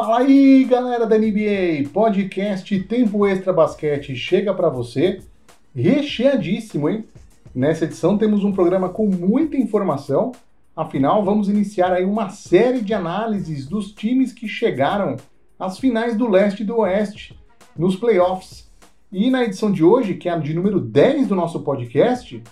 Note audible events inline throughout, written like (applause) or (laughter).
Fala aí, galera da NBA! Podcast Tempo Extra Basquete chega para você, recheadíssimo, hein? Nessa edição temos um programa com muita informação, afinal vamos iniciar aí uma série de análises dos times que chegaram às finais do leste e do oeste, nos playoffs. E na edição de hoje, que é a de número 10 do nosso podcast,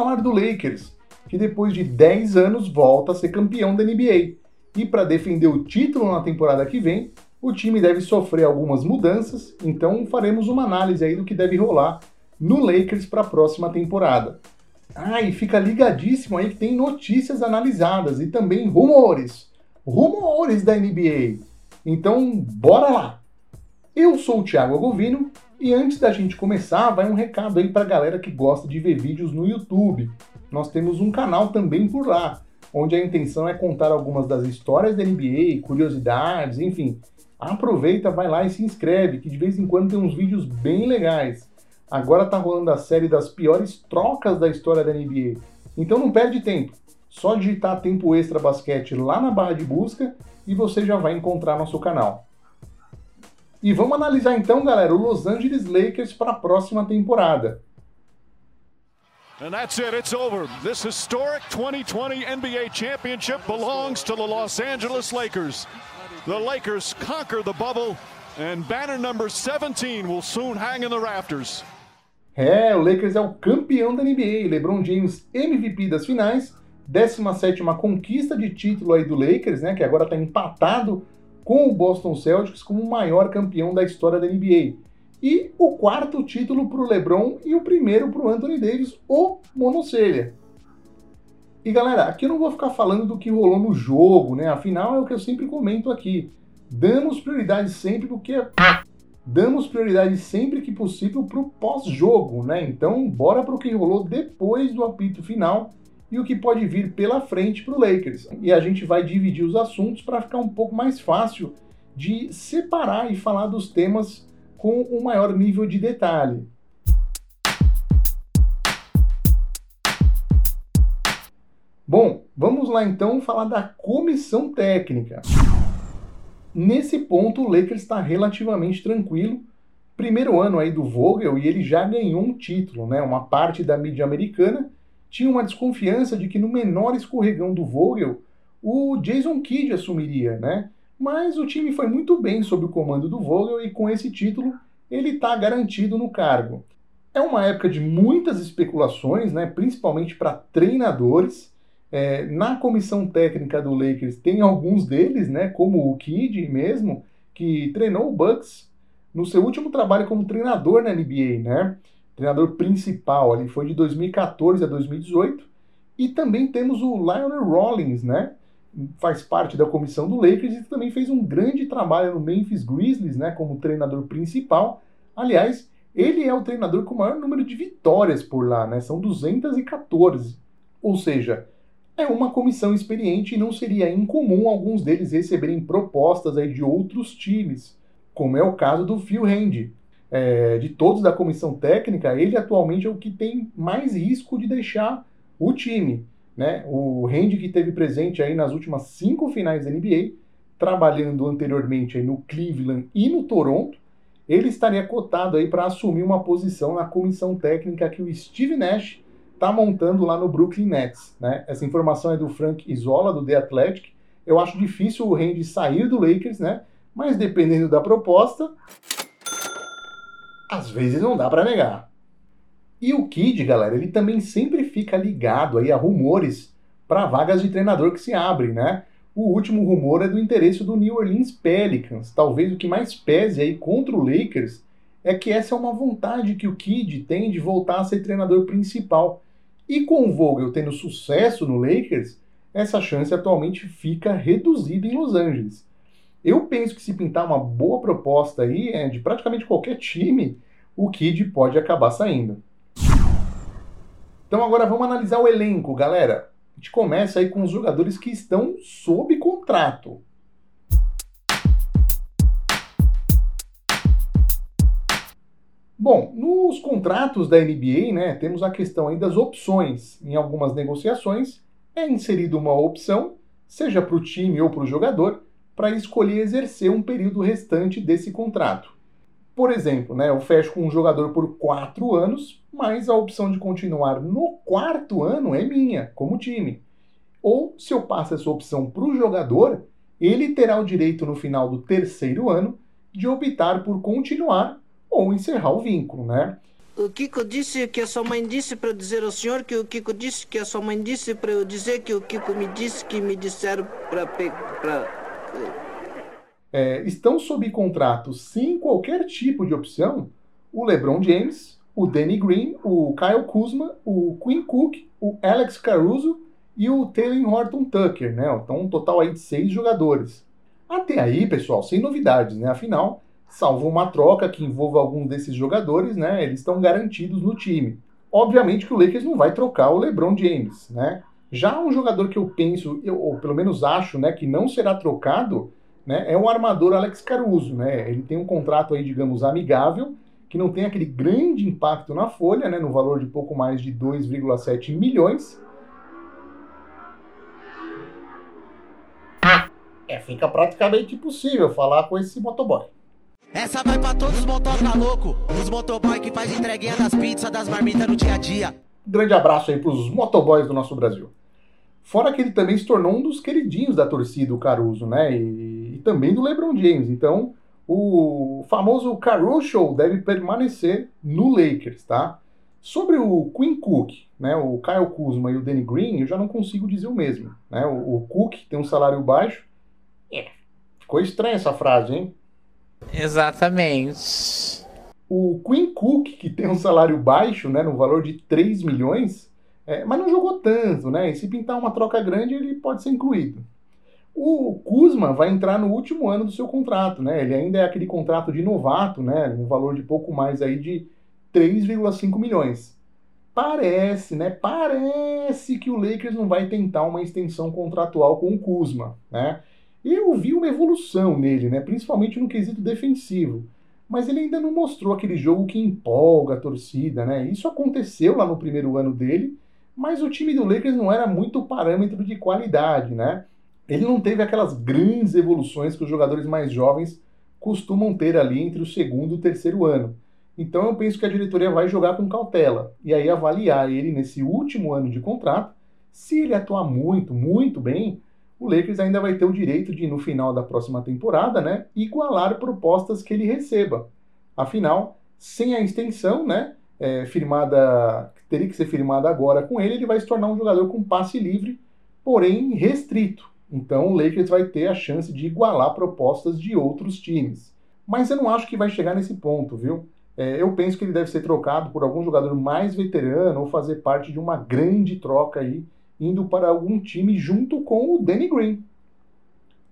falar do Lakers, que depois de 10 anos volta a ser campeão da NBA. E para defender o título na temporada que vem, o time deve sofrer algumas mudanças, então faremos uma análise aí do que deve rolar no Lakers para a próxima temporada. Ah, e fica ligadíssimo aí que tem notícias analisadas e também rumores. Rumores da NBA. Então, bora lá! Eu sou o Thiago Agovino e antes da gente começar, vai um recado aí para a galera que gosta de ver vídeos no YouTube. Nós temos um canal também por lá, onde a intenção é contar algumas das histórias da NBA, curiosidades, enfim. Aproveita, vai lá e se inscreve, que de vez em quando tem uns vídeos bem legais. Agora tá rolando a série das piores trocas da história da NBA. Então não perde tempo. Só digitar Tempo Extra Basquete lá na barra de busca e você já vai encontrar nosso canal. E vamos analisar então, galera, o Los Angeles Lakers para a próxima temporada. And that's it, it's over. This historic 2020 NBA championship belongs to the Los Angeles Lakers. The Lakers conquer the bubble and banner number 17 will soon hang in the rafters. É, o Lakers é o campeão da NBA. LeBron James MVP das finais, 17ª conquista de título aí do Lakers, né, que agora está empatado com o Boston Celtics como o maior campeão da história da NBA. E o quarto título para o LeBron e o primeiro para o Anthony Davis, o monocelha. E galera, aqui eu não vou ficar falando do que rolou no jogo, né? Afinal, é o que eu sempre comento aqui. Damos prioridade sempre porque é... damos prioridade sempre que possível para o pós-jogo, né? Então, bora para o que rolou depois do apito final e o que pode vir pela frente para o Lakers. E a gente vai dividir os assuntos para ficar um pouco mais fácil de separar e falar dos temas com um maior nível de detalhe. Bom, vamos lá então falar da comissão técnica. Nesse ponto, o Lakers está relativamente tranquilo. Primeiro ano aí do Vogel e ele já ganhou um título, né? Uma parte da mídia americana tinha uma desconfiança de que no menor escorregão do Vogel, o Jason Kidd assumiria, né? Mas o time foi muito bem sob o comando do Vogel e com esse título ele está garantido no cargo. É uma época de muitas especulações, né? principalmente para treinadores. É, na comissão técnica do Lakers tem alguns deles, né? como o Kidd mesmo, que treinou o Bucks no seu último trabalho como treinador na NBA, né? Treinador principal ali, foi de 2014 a 2018. E também temos o Lionel Rollins, né? Faz parte da comissão do Lakers e também fez um grande trabalho no Memphis Grizzlies, né? Como treinador principal. Aliás, ele é o treinador com o maior número de vitórias por lá, né? São 214. Ou seja, é uma comissão experiente e não seria incomum alguns deles receberem propostas aí de outros times, como é o caso do Phil Handy, é, de todos da comissão técnica, ele atualmente é o que tem mais risco de deixar o time. Né? O Randy que teve presente aí nas últimas cinco finais da NBA, trabalhando anteriormente aí no Cleveland e no Toronto, ele estaria cotado aí para assumir uma posição na comissão técnica que o Steve Nash está montando lá no Brooklyn Nets. Né? Essa informação é do Frank Isola, do The Athletic. Eu acho difícil o Randy sair do Lakers, né? mas dependendo da proposta, às vezes não dá para negar. E o Kid, galera, ele também sempre fica ligado aí a rumores para vagas de treinador que se abrem, né? O último rumor é do interesse do New Orleans Pelicans. Talvez o que mais pese aí contra o Lakers é que essa é uma vontade que o Kid tem de voltar a ser treinador principal. E com o Vogel tendo sucesso no Lakers, essa chance atualmente fica reduzida em Los Angeles. Eu penso que se pintar uma boa proposta aí, é, de praticamente qualquer time, o Kid pode acabar saindo. Então agora vamos analisar o elenco, galera. A gente começa aí com os jogadores que estão sob contrato. Bom, nos contratos da NBA, né, temos a questão aí das opções. Em algumas negociações, é inserida uma opção, seja para o time ou para o jogador, para escolher exercer um período restante desse contrato. Por exemplo, né, eu fecho com um jogador por quatro anos, mas a opção de continuar no quarto ano é minha, como time. Ou, se eu passo essa opção para o jogador, ele terá o direito no final do terceiro ano de optar por continuar ou encerrar o vínculo, né? O Kiko disse que a sua mãe disse para dizer ao senhor que o Kiko disse que a sua mãe disse para eu dizer que o Kiko me disse que me disseram para. É, estão sob contrato sem qualquer tipo de opção o LeBron James, o Danny Green, o Kyle Kuzma, o Quinn Cook, o Alex Caruso e o Taylor Horton Tucker, né? Então um total aí de seis jogadores. Até aí, pessoal, sem novidades, né? Afinal, salvo uma troca que envolva algum desses jogadores, né, eles estão garantidos no time. Obviamente que o Lakers não vai trocar o LeBron James, né? Já um jogador que eu penso, eu, ou pelo menos acho, né, que não será trocado, né, é o armador Alex Caruso, né? Ele tem um contrato aí, digamos, amigável, que não tem aquele grande impacto na folha, né, no valor de pouco mais de 2,7 milhões. É, fica praticamente impossível falar com esse motoboy. Essa vai pra todos os motoca louco, os motoboy que faz entreguinha das pizzas, das marmitas no dia a dia. Grande abraço aí pros motoboys do nosso Brasil. Fora que ele também se tornou um dos queridinhos da torcida, o Caruso, né? E, e também do LeBron James. Então, o famoso Caruso deve permanecer no Lakers, tá? Sobre o Quinn Cook, né, o Kyle Kuzma e o Danny Green, eu já não consigo dizer o mesmo. Né? O, o Cook tem um salário baixo. É, ficou estranha essa frase, hein? Exatamente. O Quinn Cook, que tem um salário baixo, né, no valor de 3 milhões, é, mas não jogou tanto, né? E se pintar uma troca grande, ele pode ser incluído. O Kuzma vai entrar no último ano do seu contrato, né? Ele ainda é aquele contrato de novato, né? No valor de pouco mais aí de 3,5 milhões. Parece, né? Parece que o Lakers não vai tentar uma extensão contratual com o Kuzma, né? Eu vi uma evolução nele, né? principalmente no quesito defensivo. Mas ele ainda não mostrou aquele jogo que empolga a torcida, né? Isso aconteceu lá no primeiro ano dele, mas o time do Lakers não era muito parâmetro de qualidade, né? Ele não teve aquelas grandes evoluções que os jogadores mais jovens costumam ter ali entre o segundo e o terceiro ano. Então eu penso que a diretoria vai jogar com cautela e aí avaliar ele nesse último ano de contrato. Se ele atuar muito, muito bem, o Lakers ainda vai ter o direito de, no final da próxima temporada, né, igualar propostas que ele receba. Afinal, sem a extensão, né, é, firmada, teria que ser firmada agora com ele, ele vai se tornar um jogador com passe livre, porém restrito. Então o Lakers vai ter a chance de igualar propostas de outros times. Mas eu não acho que vai chegar nesse ponto, viu? É, eu penso que ele deve ser trocado por algum jogador mais veterano ou fazer parte de uma grande troca aí indo para algum time junto com o Danny Green.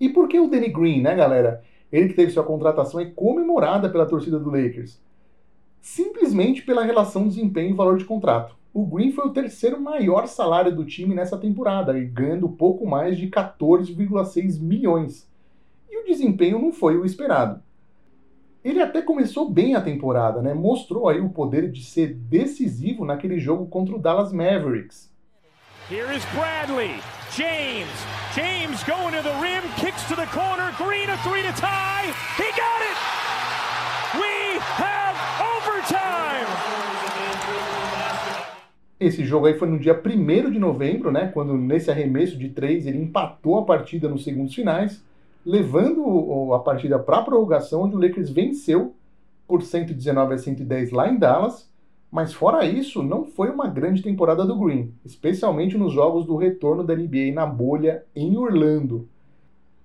E por que o Danny Green, né, galera? Ele que teve sua contratação é comemorada pela torcida do Lakers. Simplesmente pela relação desempenho e valor de contrato. O Green foi o terceiro maior salário do time nessa temporada, ganhando pouco mais de 14,6 milhões. E o desempenho não foi o esperado. Ele até começou bem a temporada, né? Mostrou aí o poder de ser decisivo naquele jogo contra o Dallas Mavericks. Here is Bradley. James. James going to the rim, kicks to the corner. Green a three to tie. He got Esse jogo aí foi no dia 1 de novembro, né? Quando nesse arremesso de três ele empatou a partida nos segundos finais, levando a partida para a prorrogação, onde o Lakers venceu por 119 a 110 lá em Dallas mas fora isso, não foi uma grande temporada do Green, especialmente nos jogos do retorno da NBA na bolha em Orlando.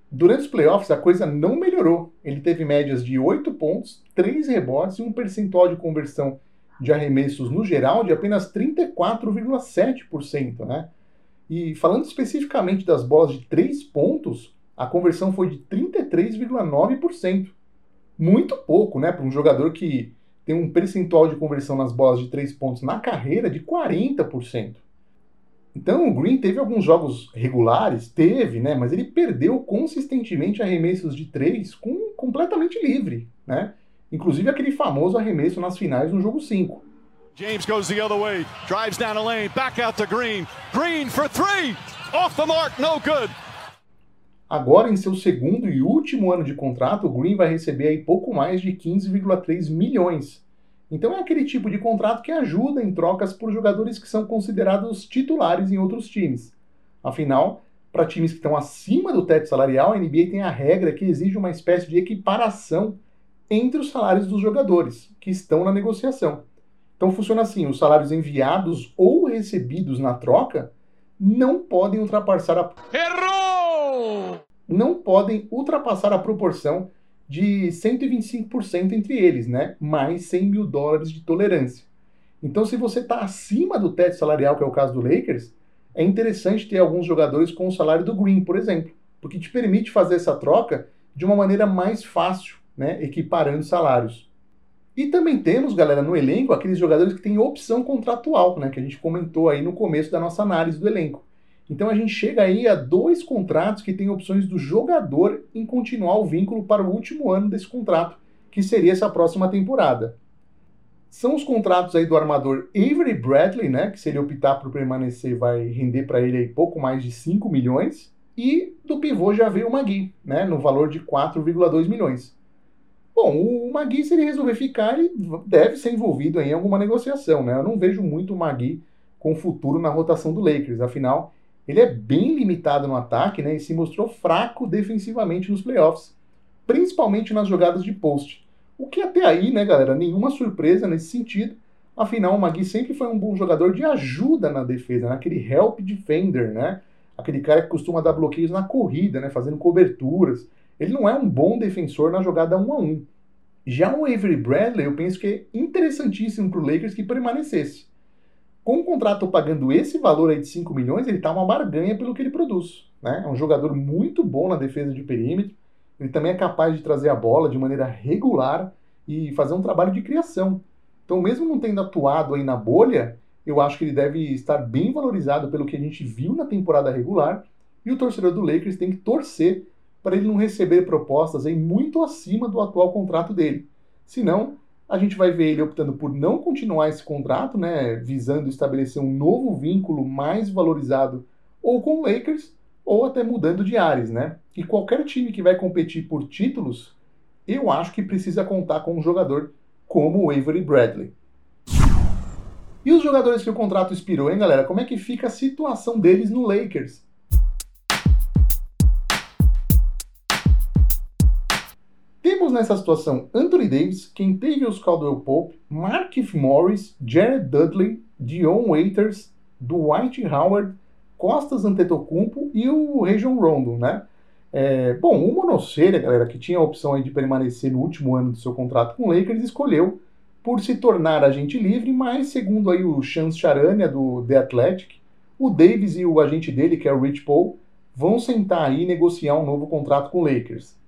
Durante os playoffs, a coisa não melhorou. Ele teve médias de 8 pontos, 3 rebotes e um percentual de conversão de arremessos no geral de apenas 34,7%. Né? E falando especificamente das bolas de 3 pontos, a conversão foi de 33,9%. Muito pouco né, para um jogador que tem um percentual de conversão nas bolas de três pontos na carreira de 40%. Então o Green teve alguns jogos regulares, teve, né? Mas ele perdeu consistentemente arremessos de três com completamente livre, né? Inclusive aquele famoso arremesso nas finais no jogo 5. James goes the other way, drives down the lane, back out to Green. Green for three, off the mark, no good. Agora, em seu segundo e último ano de contrato, o Green vai receber aí pouco mais de 15,3 milhões. Então é aquele tipo de contrato que ajuda em trocas por jogadores que são considerados titulares em outros times. Afinal, para times que estão acima do teto salarial, a NBA tem a regra que exige uma espécie de equiparação entre os salários dos jogadores que estão na negociação. Então funciona assim: os salários enviados ou recebidos na troca não podem ultrapassar a. Errou! Não podem ultrapassar a proporção de 125% entre eles, né? Mais 100 mil dólares de tolerância. Então, se você está acima do teto salarial, que é o caso do Lakers, é interessante ter alguns jogadores com o salário do Green, por exemplo, porque te permite fazer essa troca de uma maneira mais fácil, né? Equiparando salários. E também temos, galera, no elenco, aqueles jogadores que têm opção contratual, né? Que a gente comentou aí no começo da nossa análise do elenco. Então a gente chega aí a dois contratos que têm opções do jogador em continuar o vínculo para o último ano desse contrato, que seria essa próxima temporada. São os contratos aí do armador Avery Bradley, né, que se ele optar por permanecer vai render para ele aí pouco mais de 5 milhões, e do pivô já veio o Magui, né, no valor de 4,2 milhões. Bom, o Magui, se ele resolver ficar, ele deve ser envolvido em alguma negociação, né? Eu não vejo muito o Magui com futuro na rotação do Lakers, afinal, ele é bem limitado no ataque né, e se mostrou fraco defensivamente nos playoffs, principalmente nas jogadas de post. O que até aí, né, galera, nenhuma surpresa nesse sentido. Afinal, o Magui sempre foi um bom jogador de ajuda na defesa, naquele né, help defender, né? Aquele cara que costuma dar bloqueios na corrida, né, fazendo coberturas. Ele não é um bom defensor na jogada 1 a 1. Já o Avery Bradley, eu penso que é interessantíssimo para o Lakers que permanecesse. Com o contrato pagando esse valor aí de 5 milhões, ele está uma barganha pelo que ele produz. Né? É um jogador muito bom na defesa de perímetro. Ele também é capaz de trazer a bola de maneira regular e fazer um trabalho de criação. Então, mesmo não tendo atuado aí na bolha, eu acho que ele deve estar bem valorizado pelo que a gente viu na temporada regular. E o torcedor do Lakers tem que torcer para ele não receber propostas aí muito acima do atual contrato dele. Senão, a gente vai ver ele optando por não continuar esse contrato, né, visando estabelecer um novo vínculo mais valorizado ou com o Lakers ou até mudando de ares, né? E qualquer time que vai competir por títulos, eu acho que precisa contar com um jogador como o Avery Bradley. E os jogadores que o contrato expirou, hein, galera? Como é que fica a situação deles no Lakers? Temos nessa situação Anthony Davis, Kentavious Caldwell Pope, Markif Morris, Jared Dudley, Dion Waiters, Dwight Howard, Costas Antetokounmpo e o Region Rondo, né? É, bom, o Monocelha, galera, que tinha a opção de permanecer no último ano do seu contrato com o Lakers, escolheu por se tornar agente livre, mas segundo aí o Chance Charania do The Athletic, o Davis e o agente dele, que é o Rich Paul, vão sentar aí e negociar um novo contrato com o Lakers.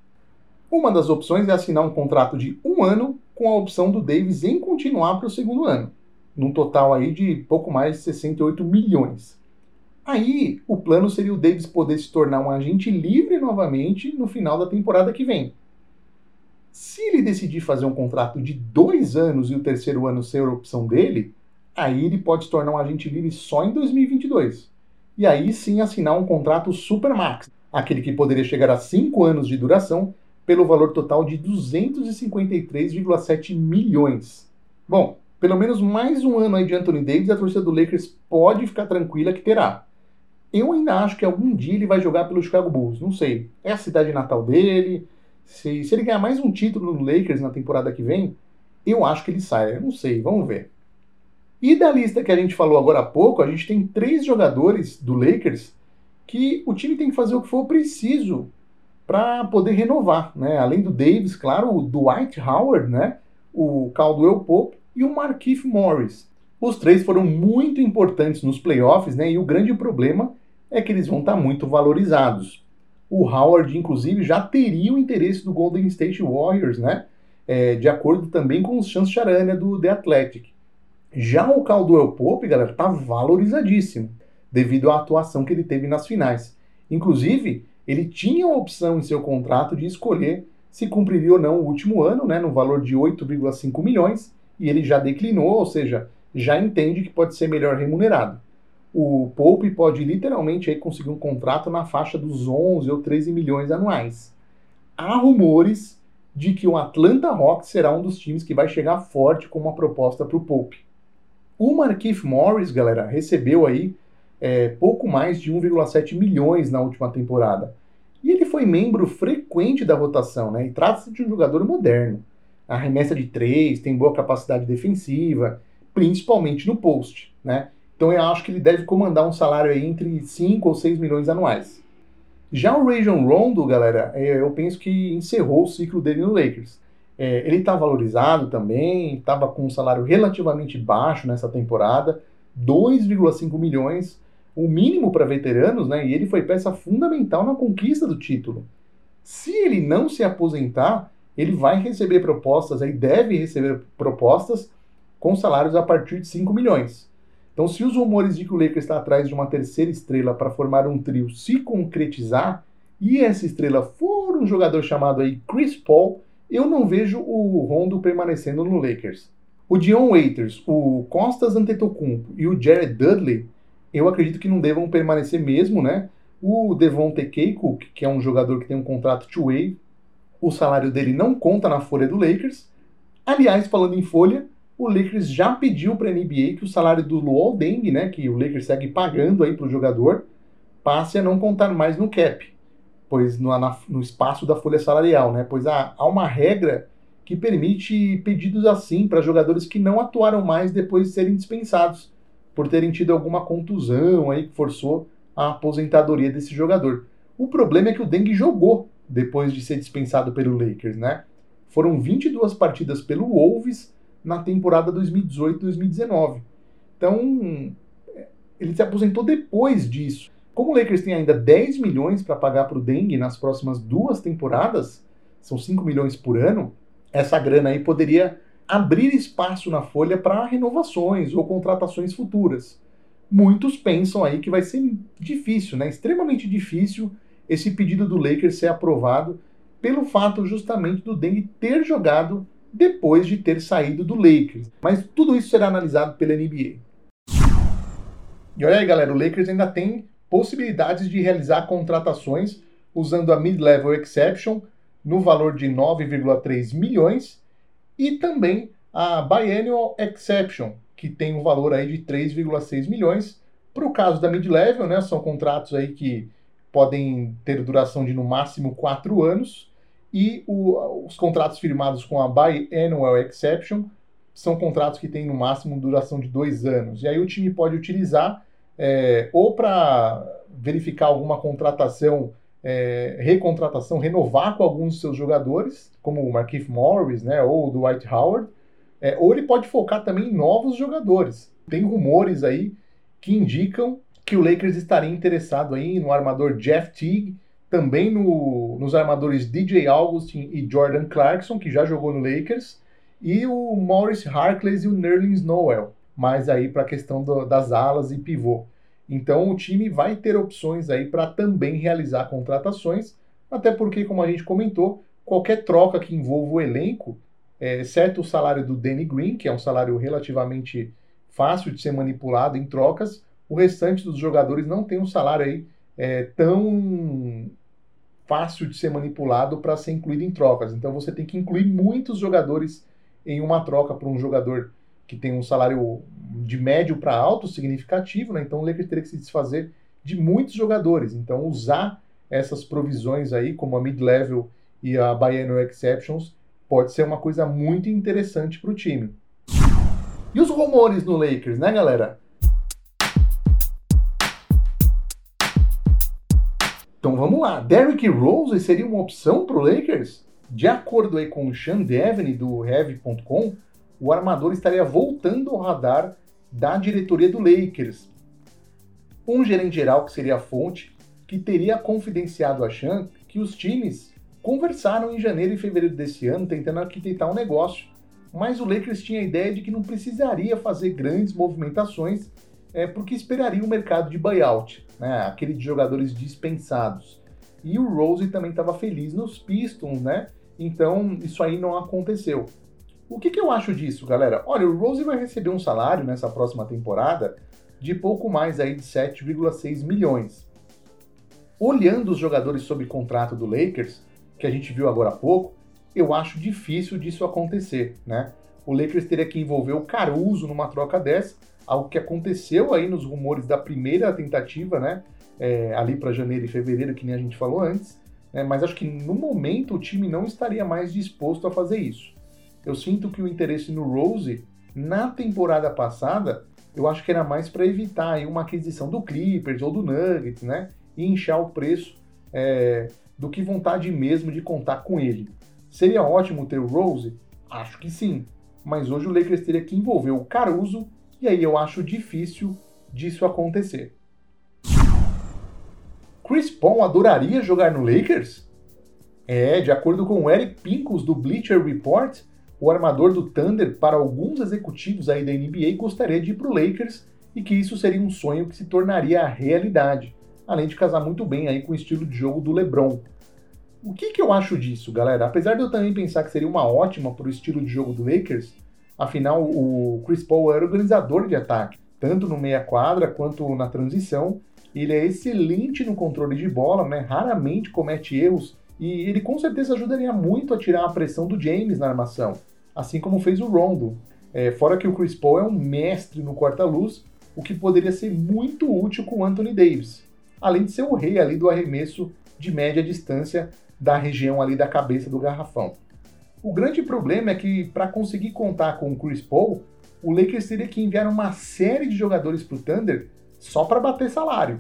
Uma das opções é assinar um contrato de um ano com a opção do Davis em continuar para o segundo ano, num total aí de pouco mais de 68 milhões. Aí, o plano seria o Davis poder se tornar um agente livre novamente no final da temporada que vem. Se ele decidir fazer um contrato de dois anos e o terceiro ano ser a opção dele, aí ele pode se tornar um agente livre só em 2022. E aí sim assinar um contrato Supermax, aquele que poderia chegar a cinco anos de duração pelo valor total de 253,7 milhões. Bom, pelo menos mais um ano aí de Anthony Davis, a torcida do Lakers pode ficar tranquila que terá. Eu ainda acho que algum dia ele vai jogar pelo Chicago Bulls, não sei. É a cidade natal dele. Se, se ele ganhar mais um título no Lakers na temporada que vem, eu acho que ele sai. Eu não sei, vamos ver. E da lista que a gente falou agora há pouco, a gente tem três jogadores do Lakers que o time tem que fazer o que for preciso para poder renovar, né? Além do Davis, claro, o Dwight Howard, né? O Caldwell Pope e o Markif Morris. Os três foram muito importantes nos playoffs, né? E o grande problema é que eles vão estar tá muito valorizados. O Howard, inclusive, já teria o interesse do Golden State Warriors, né? É, de acordo também com os chances charania do The Athletic. Já o Caldwell Pope, galera, tá valorizadíssimo devido à atuação que ele teve nas finais. Inclusive, ele tinha a opção em seu contrato de escolher se cumpriria ou não o último ano, né, no valor de 8,5 milhões, e ele já declinou, ou seja, já entende que pode ser melhor remunerado. O Pope pode literalmente aí conseguir um contrato na faixa dos 11 ou 13 milhões anuais. Há rumores de que o Atlanta Hawks será um dos times que vai chegar forte com uma proposta para o Pope. O Marquise Morris, galera, recebeu aí é, pouco mais de 1,7 milhões na última temporada. E ele foi membro frequente da rotação, né? E trata-se de um jogador moderno. Arremessa de três, tem boa capacidade defensiva, principalmente no post, né? Então eu acho que ele deve comandar um salário entre 5 ou 6 milhões anuais. Já o Rajon Rondo, galera, é, eu penso que encerrou o ciclo dele no Lakers. É, ele está valorizado também, estava com um salário relativamente baixo nessa temporada, 2,5 milhões, o mínimo para veteranos, né? E ele foi peça fundamental na conquista do título. Se ele não se aposentar, ele vai receber propostas, aí deve receber propostas com salários a partir de 5 milhões. Então, se os rumores de que o Lakers está atrás de uma terceira estrela para formar um trio se concretizar, e essa estrela for um jogador chamado aí Chris Paul, eu não vejo o Rondo permanecendo no Lakers. O Dion Waiters, o Costas Antetokounmpo e o Jared Dudley, eu acredito que não devam permanecer mesmo, né? O Devonte Keiko, que é um jogador que tem um contrato two-way, o salário dele não conta na folha do Lakers. Aliás, falando em folha, o Lakers já pediu para a NBA que o salário do Luol Deng, né, que o Lakers segue pagando aí para o jogador, passe a não contar mais no cap, pois no, na, no espaço da folha salarial, né, pois há, há uma regra que permite pedidos assim para jogadores que não atuaram mais depois de serem dispensados, por terem tido alguma contusão aí que forçou a aposentadoria desse jogador. O problema é que o Deng jogou depois de ser dispensado pelo Lakers, né? Foram 22 partidas pelo Wolves na temporada 2018-2019. Então, ele se aposentou depois disso. Como o Lakers tem ainda 10 milhões para pagar para o Dengue nas próximas duas temporadas, são 5 milhões por ano, essa grana aí poderia abrir espaço na folha para renovações ou contratações futuras. Muitos pensam aí que vai ser difícil, né? Extremamente difícil esse pedido do Lakers ser aprovado pelo fato justamente do Dengue ter jogado depois de ter saído do Lakers. Mas tudo isso será analisado pela NBA. E olha aí, galera, o Lakers ainda tem possibilidades de realizar contratações usando a Mid-Level Exception no valor de 9,3 milhões e também a Biennial Exception, que tem um valor aí de 3,6 milhões. Para o caso da Mid-Level, né, são contratos aí que podem ter duração de no máximo 4 anos e o, os contratos firmados com a Biannual Exception são contratos que têm no máximo duração de dois anos. E aí o time pode utilizar é, ou para verificar alguma contratação, é, recontratação, renovar com alguns de seus jogadores, como o Marquise Morris, né, ou o Dwight Howard, é, ou ele pode focar também em novos jogadores. Tem rumores aí que indicam que o Lakers estaria interessado aí no armador Jeff Teague, também no, nos armadores DJ Augustin e Jordan Clarkson, que já jogou no Lakers, e o Maurice Harkless e o Nerlens Noel, mais aí para a questão do, das alas e pivô. Então o time vai ter opções aí para também realizar contratações, até porque, como a gente comentou, qualquer troca que envolva o elenco, é, certo o salário do Danny Green, que é um salário relativamente fácil de ser manipulado em trocas, o restante dos jogadores não tem um salário aí é, tão fácil de ser manipulado para ser incluído em trocas. Então você tem que incluir muitos jogadores em uma troca para um jogador que tem um salário de médio para alto significativo, né? Então o Lakers teria que se desfazer de muitos jogadores. Então usar essas provisões aí, como a mid-level e a biennial exceptions, pode ser uma coisa muito interessante para o time. E os rumores no Lakers, né, galera? Então vamos lá. Derrick Rose seria uma opção para o Lakers? De acordo aí com o Sean Devney do Heavy.com, o armador estaria voltando ao radar da diretoria do Lakers. Um gerente geral, que seria a fonte, que teria confidenciado a Sean que os times conversaram em janeiro e fevereiro desse ano tentando arquitetar um negócio, mas o Lakers tinha a ideia de que não precisaria fazer grandes movimentações é, porque esperaria o mercado de buyout né? Aquele de jogadores dispensados. E o Rose também estava feliz nos Pistons, né? Então, isso aí não aconteceu. O que, que eu acho disso, galera? Olha, o Rose vai receber um salário nessa próxima temporada de pouco mais aí de 7,6 milhões. Olhando os jogadores sob contrato do Lakers, que a gente viu agora há pouco, eu acho difícil disso acontecer, né? O Lakers teria que envolver o Caruso numa troca dessa, algo que aconteceu aí nos rumores da primeira tentativa, né? É, ali para janeiro e fevereiro, que nem a gente falou antes. Né? Mas acho que no momento o time não estaria mais disposto a fazer isso. Eu sinto que o interesse no Rose, na temporada passada, eu acho que era mais para evitar aí uma aquisição do Clippers ou do Nuggets, né? E inchar o preço é, do que vontade mesmo de contar com ele. Seria ótimo ter o Rose? Acho que sim. Mas hoje o Lakers teria que envolver o Caruso e aí eu acho difícil disso acontecer. Chris Paul adoraria jogar no Lakers? É, de acordo com o Eric Pincus do Bleacher Report, o armador do Thunder, para alguns executivos aí da NBA, gostaria de ir para o Lakers e que isso seria um sonho que se tornaria realidade, além de casar muito bem aí com o estilo de jogo do LeBron. O que, que eu acho disso, galera? Apesar de eu também pensar que seria uma ótima para o estilo de jogo do Lakers, afinal o Chris Paul era organizador de ataque, tanto no meia quadra quanto na transição. Ele é excelente no controle de bola, né? raramente comete erros e ele com certeza ajudaria muito a tirar a pressão do James na armação, assim como fez o Rondo. É, fora que o Chris Paul é um mestre no corta-luz, o que poderia ser muito útil com o Anthony Davis, além de ser o rei ali do arremesso de média distância da região ali da cabeça do garrafão. O grande problema é que para conseguir contar com o Chris Paul, o Lakers teria que enviar uma série de jogadores para o Thunder só para bater salário.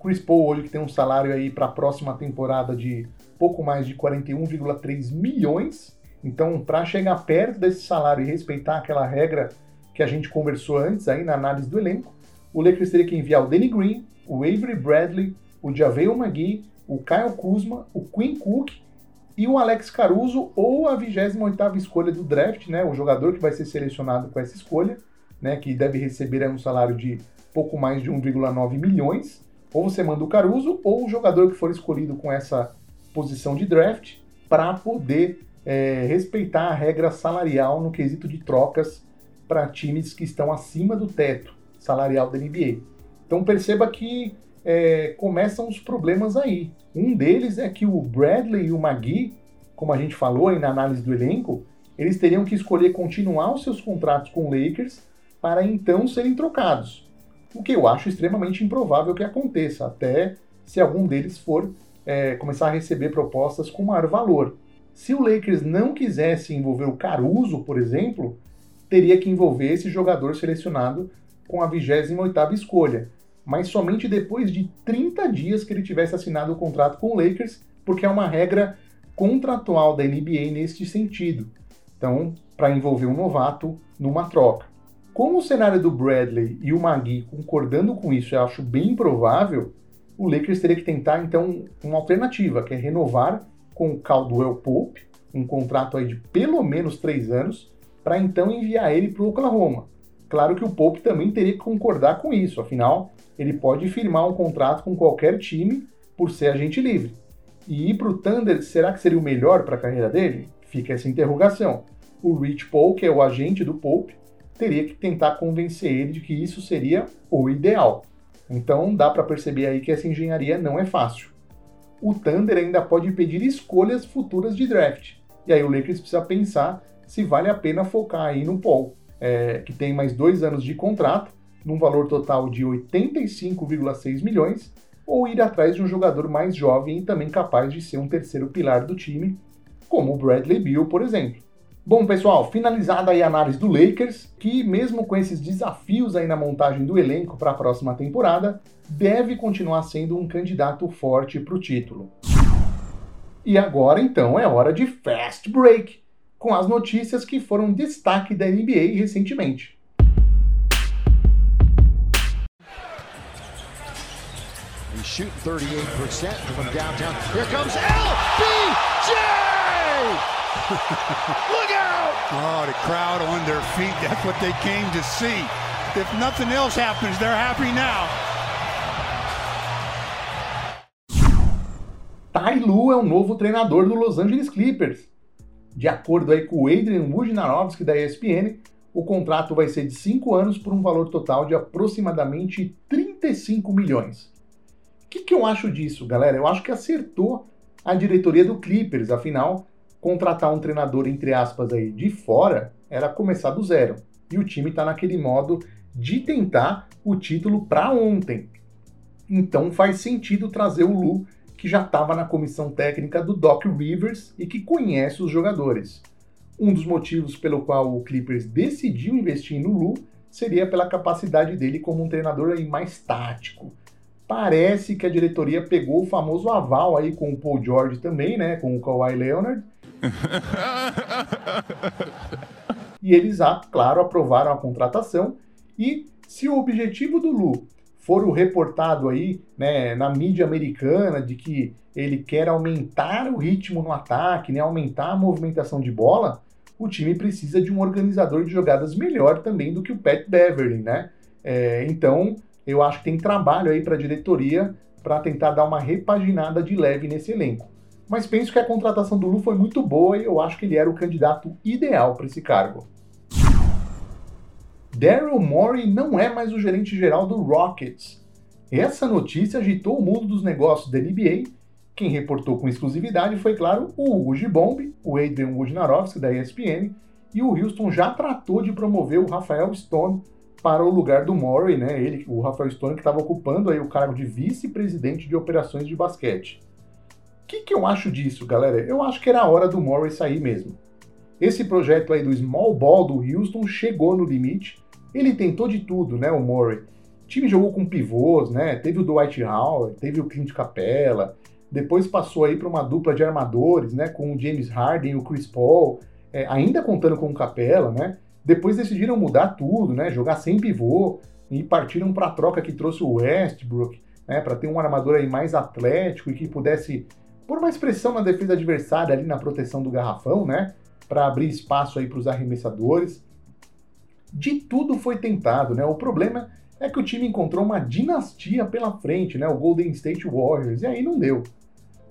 Chris Paul hoje que tem um salário aí para a próxima temporada de pouco mais de 41,3 milhões. Então, para chegar perto desse salário e respeitar aquela regra que a gente conversou antes aí na análise do elenco, o Lakers teria que enviar o Danny Green, o Avery Bradley, o JaVale McGee, o Kyle Kuzma, o Quinn Cook e o Alex Caruso ou a 28ª escolha do draft, né, o jogador que vai ser selecionado com essa escolha, né, que deve receber um salário de pouco mais de 1,9 milhões. Ou você manda o Caruso ou o jogador que for escolhido com essa posição de draft para poder é, respeitar a regra salarial no quesito de trocas para times que estão acima do teto salarial da NBA. Então perceba que é, começam os problemas aí. Um deles é que o Bradley e o Magui, como a gente falou aí na análise do elenco, eles teriam que escolher continuar os seus contratos com o Lakers para então serem trocados. O que eu acho extremamente improvável que aconteça, até se algum deles for é, começar a receber propostas com maior valor. Se o Lakers não quisesse envolver o Caruso, por exemplo, teria que envolver esse jogador selecionado com a 28ª escolha, mas somente depois de 30 dias que ele tivesse assinado o contrato com o Lakers, porque é uma regra contratual da NBA neste sentido. Então, para envolver um novato numa troca. Como o cenário do Bradley e o Magui concordando com isso eu acho bem improvável, o Lakers teria que tentar então uma alternativa, que é renovar com o Caldwell Pope, um contrato aí de pelo menos três anos, para então enviar ele para o Oklahoma. Claro que o Pope também teria que concordar com isso, afinal, ele pode firmar um contrato com qualquer time por ser agente livre. E ir para o Thunder, será que seria o melhor para a carreira dele? Fica essa interrogação. O Rich Paul, que é o agente do Pope, teria que tentar convencer ele de que isso seria o ideal. Então dá para perceber aí que essa engenharia não é fácil. O Thunder ainda pode pedir escolhas futuras de draft. E aí o Lakers precisa pensar se vale a pena focar aí no Paul, é, que tem mais dois anos de contrato, num valor total de 85,6 milhões, ou ir atrás de um jogador mais jovem e também capaz de ser um terceiro pilar do time, como o Bradley Beal, por exemplo. Bom, pessoal, finalizada aí a análise do Lakers, que mesmo com esses desafios aí na montagem do elenco para a próxima temporada, deve continuar sendo um candidato forte para o título. E agora então é hora de fast break, com as notícias que foram destaque da NBA recentemente. He's shooting 38% from downtown. LBJ! (laughs) Look! Oh, the crowd on their feet. That's what they came to see. If nothing else happens, they're happy now. Ty Lue é o novo treinador do Los Angeles Clippers. De acordo aí com o Adrian Wojnarowski da ESPN, o contrato vai ser de 5 anos por um valor total de aproximadamente 35 milhões. O que, que eu acho disso, galera? Eu acho que acertou a diretoria do Clippers, afinal, contratar um treinador, entre aspas, aí, de fora era começar do zero. E o time está naquele modo de tentar o título para ontem. Então faz sentido trazer o Lu, que já estava na comissão técnica do Doc Rivers e que conhece os jogadores. Um dos motivos pelo qual o Clippers decidiu investir no Lu seria pela capacidade dele como um treinador aí mais tático. Parece que a diretoria pegou o famoso aval aí com o Paul George também, né, com o Kawhi Leonard. E eles, ah, claro, aprovaram a contratação. E se o objetivo do Lu for o reportado aí, né, na mídia americana de que ele quer aumentar o ritmo no ataque, né, aumentar a movimentação de bola, o time precisa de um organizador de jogadas melhor também do que o Pat Beverly, né? É, então, eu acho que tem trabalho aí para a diretoria para tentar dar uma repaginada de leve nesse elenco. Mas penso que a contratação do Lu foi muito boa e eu acho que ele era o candidato ideal para esse cargo. Daryl Morey não é mais o gerente geral do Rockets. Essa notícia agitou o mundo dos negócios da NBA quem reportou com exclusividade foi, claro, o Hugo Gibombi, o Adrian Wojnarowski, da ESPN, e o Houston já tratou de promover o Rafael Stone para o lugar do Murray, né? Ele, o Rafael Stone que estava ocupando aí o cargo de vice-presidente de operações de basquete. O que, que eu acho disso, galera? Eu acho que era a hora do Murray sair mesmo. Esse projeto aí do small ball do Houston chegou no limite. Ele tentou de tudo, né, o Murray. O time jogou com pivôs, né? Teve o Dwight Howard, teve o Clint Capella, depois passou aí para uma dupla de armadores, né, com o James Harden e o Chris Paul, é, ainda contando com o Capela, né? Depois decidiram mudar tudo, né, jogar sem pivô e partiram para a troca que trouxe o Westbrook, né, para ter um armador aí mais atlético e que pudesse pôr mais pressão na defesa adversária ali na proteção do garrafão, né, para abrir espaço aí para os arremessadores. De tudo foi tentado, né? O problema é que o time encontrou uma dinastia pela frente, né? O Golden State Warriors, e aí não deu.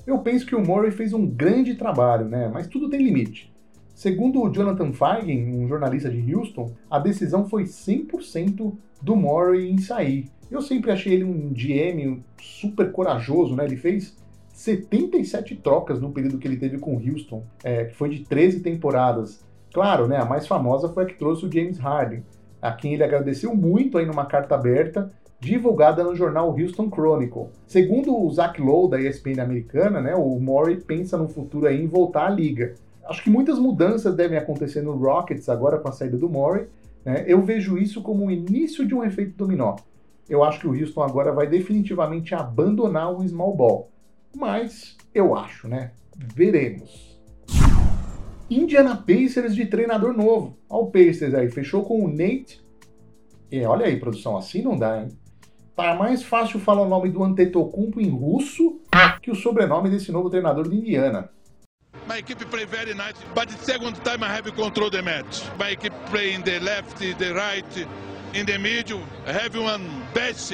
Eu penso que o Murray fez um grande trabalho, né? Mas tudo tem limite. Segundo o Jonathan Feigen, um jornalista de Houston, a decisão foi 100% do Murray em sair. Eu sempre achei ele um GM super corajoso, né? Ele fez 77 trocas no período que ele teve com Houston, é, que foi de 13 temporadas. Claro, né? A mais famosa foi a que trouxe o James Harden a quem ele agradeceu muito aí numa carta aberta divulgada no jornal Houston Chronicle. Segundo o Zach Lowe da ESPN americana, né, o Murray pensa no futuro aí em voltar à liga. Acho que muitas mudanças devem acontecer no Rockets agora com a saída do Murray. Né? Eu vejo isso como o início de um efeito dominó. Eu acho que o Houston agora vai definitivamente abandonar o small ball. Mas eu acho, né? Veremos. Indiana Pacers de treinador novo. Olha o Pacers aí, fechou com o Nate. E olha aí, produção, assim não dá, hein? Tá mais fácil falar o nome do Antetokounmpo em russo que o sobrenome desse novo treinador de Indiana. My equipe play very nice, but the second time I have control the match. My equipe play in the left, the right, in the middle. Have one best.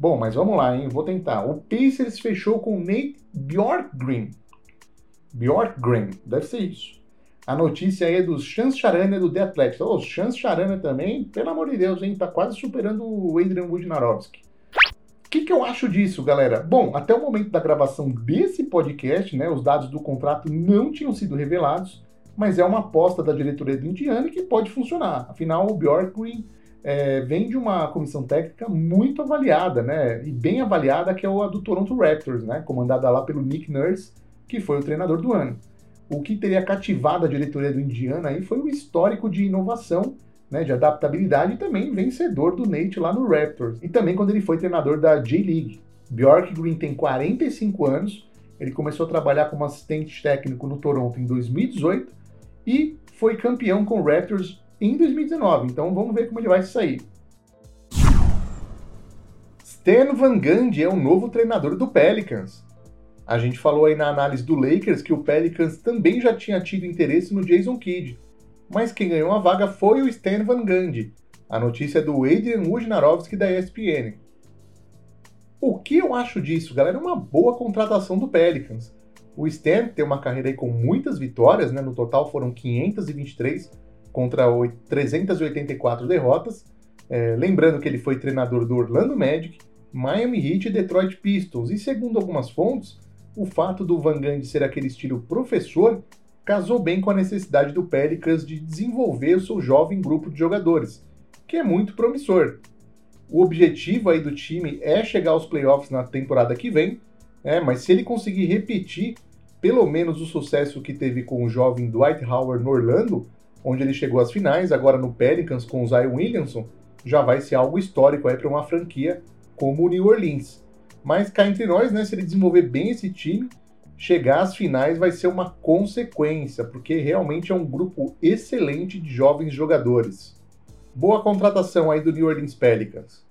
Bom, mas vamos lá, hein? Vou tentar. O Pacers fechou com Nate Bjorkgren. Bjorkgren, deve ser isso. A notícia aí é do Chance Charania do The Athletic. O oh, Chance também, pelo amor de Deus, hein? Tá quase superando o Adrian Wojnarowski. O que, que eu acho disso, galera? Bom, até o momento da gravação desse podcast, né, os dados do contrato não tinham sido revelados, mas é uma aposta da diretoria do Indiana que pode funcionar. Afinal, o Bjork é, vem de uma comissão técnica muito avaliada, né? E bem avaliada, que é a do Toronto Raptors, né? Comandada lá pelo Nick Nurse, que foi o treinador do ano o que teria cativado a diretoria do Indiana aí foi o histórico de inovação, né, de adaptabilidade e também vencedor do Nate lá no Raptors. E também quando ele foi treinador da J-League. Bjork Green tem 45 anos, ele começou a trabalhar como assistente técnico no Toronto em 2018 e foi campeão com o Raptors em 2019. Então vamos ver como ele vai sair. Stan Van Gundy é o novo treinador do Pelicans. A gente falou aí na análise do Lakers que o Pelicans também já tinha tido interesse no Jason Kidd, mas quem ganhou a vaga foi o Stan Van Gundy. A notícia é do Adrian Wojnarowski da ESPN. O que eu acho disso, galera? É uma boa contratação do Pelicans. O Stan tem uma carreira aí com muitas vitórias, né? No total foram 523 contra 384 derrotas. É, lembrando que ele foi treinador do Orlando Magic, Miami Heat e Detroit Pistons. E segundo algumas fontes, o fato do Van Gundy ser aquele estilo professor casou bem com a necessidade do Pelicans de desenvolver o seu jovem grupo de jogadores, que é muito promissor. O objetivo aí do time é chegar aos playoffs na temporada que vem, é, mas se ele conseguir repetir pelo menos o sucesso que teve com o jovem Dwight Howard no Orlando, onde ele chegou às finais, agora no Pelicans com o Zion Williamson, já vai ser algo histórico para uma franquia como o New Orleans. Mas cá entre nós, né, se ele desenvolver bem esse time, chegar às finais vai ser uma consequência, porque realmente é um grupo excelente de jovens jogadores. Boa contratação aí do New Orleans Pelicans.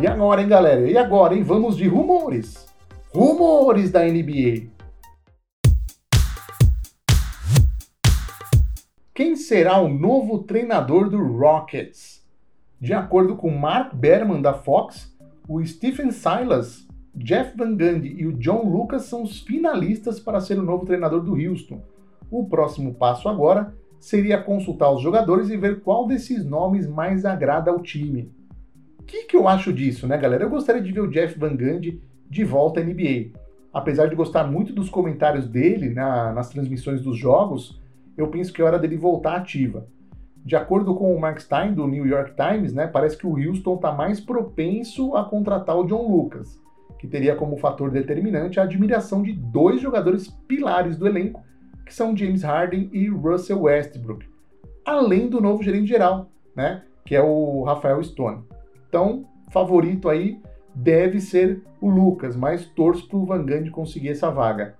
E agora, hein, galera? E agora, hein? Vamos de rumores. Rumores da NBA. Quem será o novo treinador do Rockets? De acordo com Mark Berman da Fox, o Stephen Silas, Jeff Van Gundy e o John Lucas são os finalistas para ser o novo treinador do Houston. O próximo passo agora seria consultar os jogadores e ver qual desses nomes mais agrada ao time. O que, que eu acho disso, né, galera? Eu gostaria de ver o Jeff Van Gundy de volta à NBA. Apesar de gostar muito dos comentários dele na, nas transmissões dos jogos, eu penso que é hora dele voltar ativa. De acordo com o Mark Stein, do New York Times, né, parece que o Houston está mais propenso a contratar o John Lucas, que teria como fator determinante a admiração de dois jogadores pilares do elenco, que são James Harden e Russell Westbrook, além do novo gerente geral, né, que é o Rafael Stone. Então, favorito aí deve ser o Lucas, mas torço para o Van Gundy conseguir essa vaga.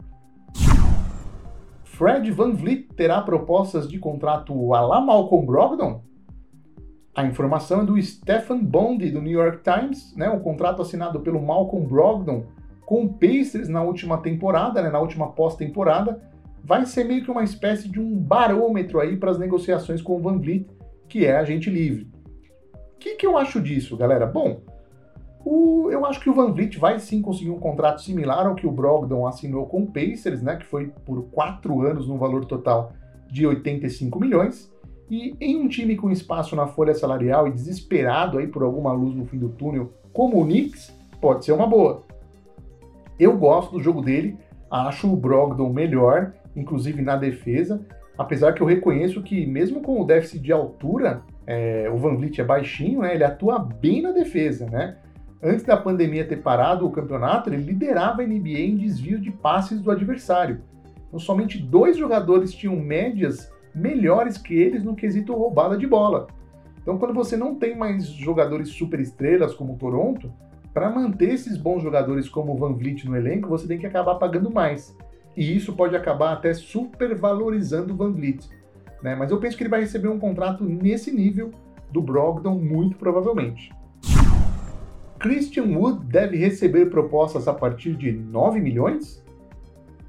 Fred Van Vliet terá propostas de contrato a la Malcolm Brogdon? A informação é do Stephen Bondi, do New York Times, né, o contrato assinado pelo Malcolm Brogdon com o Pacers na última temporada, né, na última pós-temporada, vai ser meio que uma espécie de um barômetro aí para as negociações com o Van Vliet, que é agente livre. O que, que eu acho disso, galera? Bom, o, eu acho que o Van Vliet vai sim conseguir um contrato similar ao que o Brogdon assinou com o Pacers, né, que foi por quatro anos no valor total de 85 milhões. E em um time com espaço na folha salarial e desesperado aí por alguma luz no fim do túnel, como o Knicks, pode ser uma boa. Eu gosto do jogo dele, acho o Brogdon melhor, inclusive na defesa, apesar que eu reconheço que mesmo com o déficit de altura, é, o Van Vliet é baixinho, né, ele atua bem na defesa, né? Antes da pandemia ter parado o campeonato, ele liderava a NBA em desvio de passes do adversário. Então, somente dois jogadores tinham médias melhores que eles no quesito roubada de bola. Então, quando você não tem mais jogadores super estrelas como o Toronto, para manter esses bons jogadores como o Van Vliet no elenco, você tem que acabar pagando mais. E isso pode acabar até supervalorizando o Van Vliet. Né? Mas eu penso que ele vai receber um contrato nesse nível do Brogdon, muito provavelmente. Christian Wood deve receber propostas a partir de 9 milhões?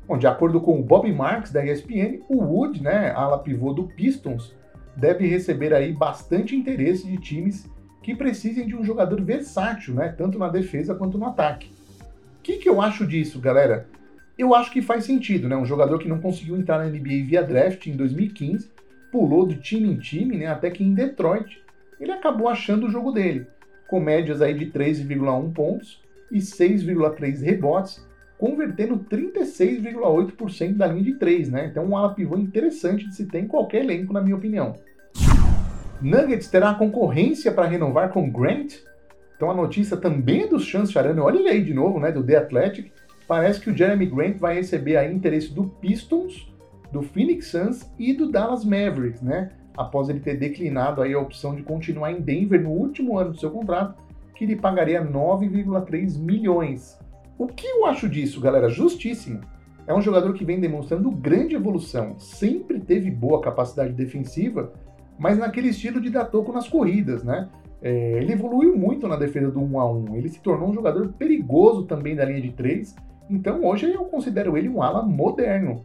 Bom, de acordo com o Bob Marks da ESPN, o Wood, né, ala pivô do Pistons, deve receber aí bastante interesse de times que precisem de um jogador versátil, né, tanto na defesa quanto no ataque. O que, que eu acho disso, galera? Eu acho que faz sentido, né? Um jogador que não conseguiu entrar na NBA via draft em 2015, pulou de time em time, né? Até que em Detroit ele acabou achando o jogo dele com médias aí de 3,1 pontos e 6,3 rebotes, convertendo 36,8% da linha de 3, né? Então um ala pivô interessante de se ter em qualquer elenco, na minha opinião. Nuggets terá concorrência para renovar com Grant? Então a notícia também é do Chance Charano, olha ele aí de novo, né, do The Athletic. Parece que o Jeremy Grant vai receber aí interesse do Pistons, do Phoenix Suns e do Dallas Mavericks, né? Após ele ter declinado aí a opção de continuar em Denver no último ano do seu contrato, que lhe pagaria 9,3 milhões. O que eu acho disso, galera? Justíssimo. É um jogador que vem demonstrando grande evolução, sempre teve boa capacidade defensiva, mas naquele estilo de dar toco nas corridas, né? É, ele evoluiu muito na defesa do 1 a 1 ele se tornou um jogador perigoso também da linha de 3, então hoje eu considero ele um ala moderno.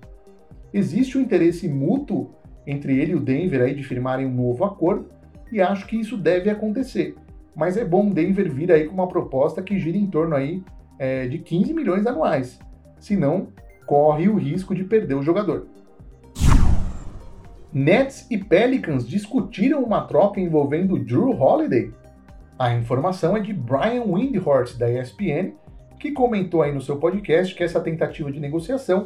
Existe um interesse mútuo entre ele e o Denver aí de firmarem um novo acordo, e acho que isso deve acontecer. mas é bom Denver vir aí com uma proposta que gira em torno aí é, de 15 milhões anuais. Senão, corre o risco de perder o jogador. Nets e Pelicans discutiram uma troca envolvendo Drew Holiday. A informação é de Brian Windhorst, da ESPN, que comentou aí no seu podcast que essa tentativa de negociação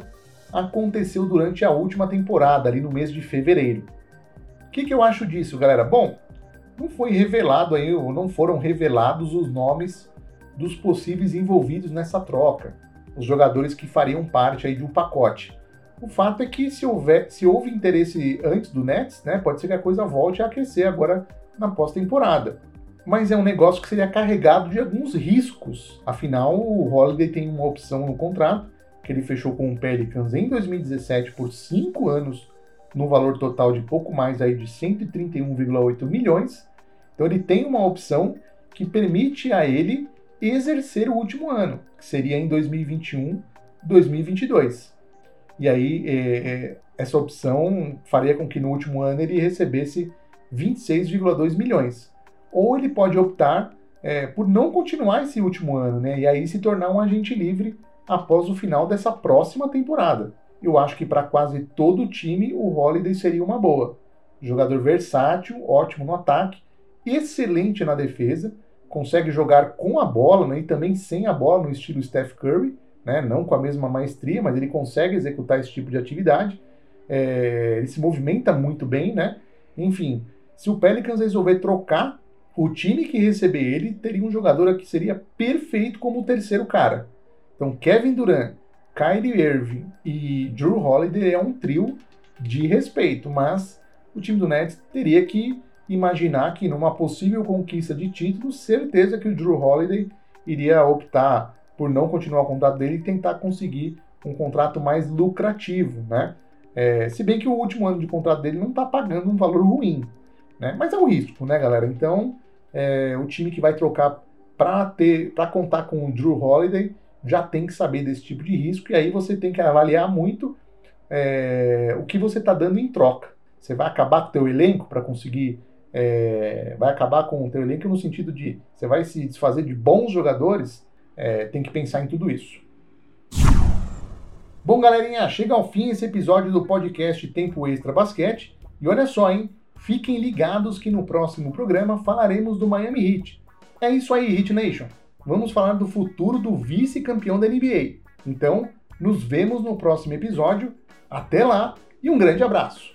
aconteceu durante a última temporada, ali no mês de fevereiro. O que, que eu acho disso, galera? Bom, não foi revelado aí, ou não foram revelados os nomes dos possíveis envolvidos nessa troca, os jogadores que fariam parte aí de um pacote. O fato é que se, houver, se houve interesse antes do Nets, né, pode ser que a coisa volte a aquecer agora na pós-temporada. Mas é um negócio que seria carregado de alguns riscos. Afinal, o Holiday tem uma opção no contrato, que ele fechou com o Pelicans em 2017 por 5 anos, no valor total de pouco mais aí de 131,8 milhões. Então ele tem uma opção que permite a ele exercer o último ano, que seria em 2021, 2022. E aí, é, é, essa opção faria com que no último ano ele recebesse 26,2 milhões. Ou ele pode optar é, por não continuar esse último ano, né? E aí se tornar um agente livre após o final dessa próxima temporada. Eu acho que para quase todo o time o Holiday seria uma boa. Jogador versátil, ótimo no ataque, excelente na defesa, consegue jogar com a bola né, e também sem a bola no estilo Steph Curry né? não com a mesma maestria, mas ele consegue executar esse tipo de atividade. É, ele se movimenta muito bem, né? Enfim, se o Pelicans resolver trocar, o time que receber ele teria um jogador que seria perfeito como o terceiro cara. Então, Kevin Durant, Kyrie Irving e Drew Holiday é um trio de respeito, mas o time do Nets teria que imaginar que numa possível conquista de título, certeza que o Drew Holiday iria optar por não continuar o contrato dele e tentar conseguir um contrato mais lucrativo, né? É, se bem que o último ano de contrato dele não está pagando um valor ruim, né? Mas é um risco, né, galera? Então, é, o time que vai trocar para ter, para contar com o Drew Holiday já tem que saber desse tipo de risco e aí você tem que avaliar muito é, o que você está dando em troca. Você vai acabar com o teu elenco para conseguir, é, vai acabar com o teu elenco no sentido de você vai se desfazer de bons jogadores é, tem que pensar em tudo isso. Bom, galerinha, chega ao fim esse episódio do podcast Tempo Extra Basquete. E olha só, hein? Fiquem ligados que no próximo programa falaremos do Miami Heat. É isso aí, Heat Nation. Vamos falar do futuro do vice-campeão da NBA. Então, nos vemos no próximo episódio. Até lá e um grande abraço!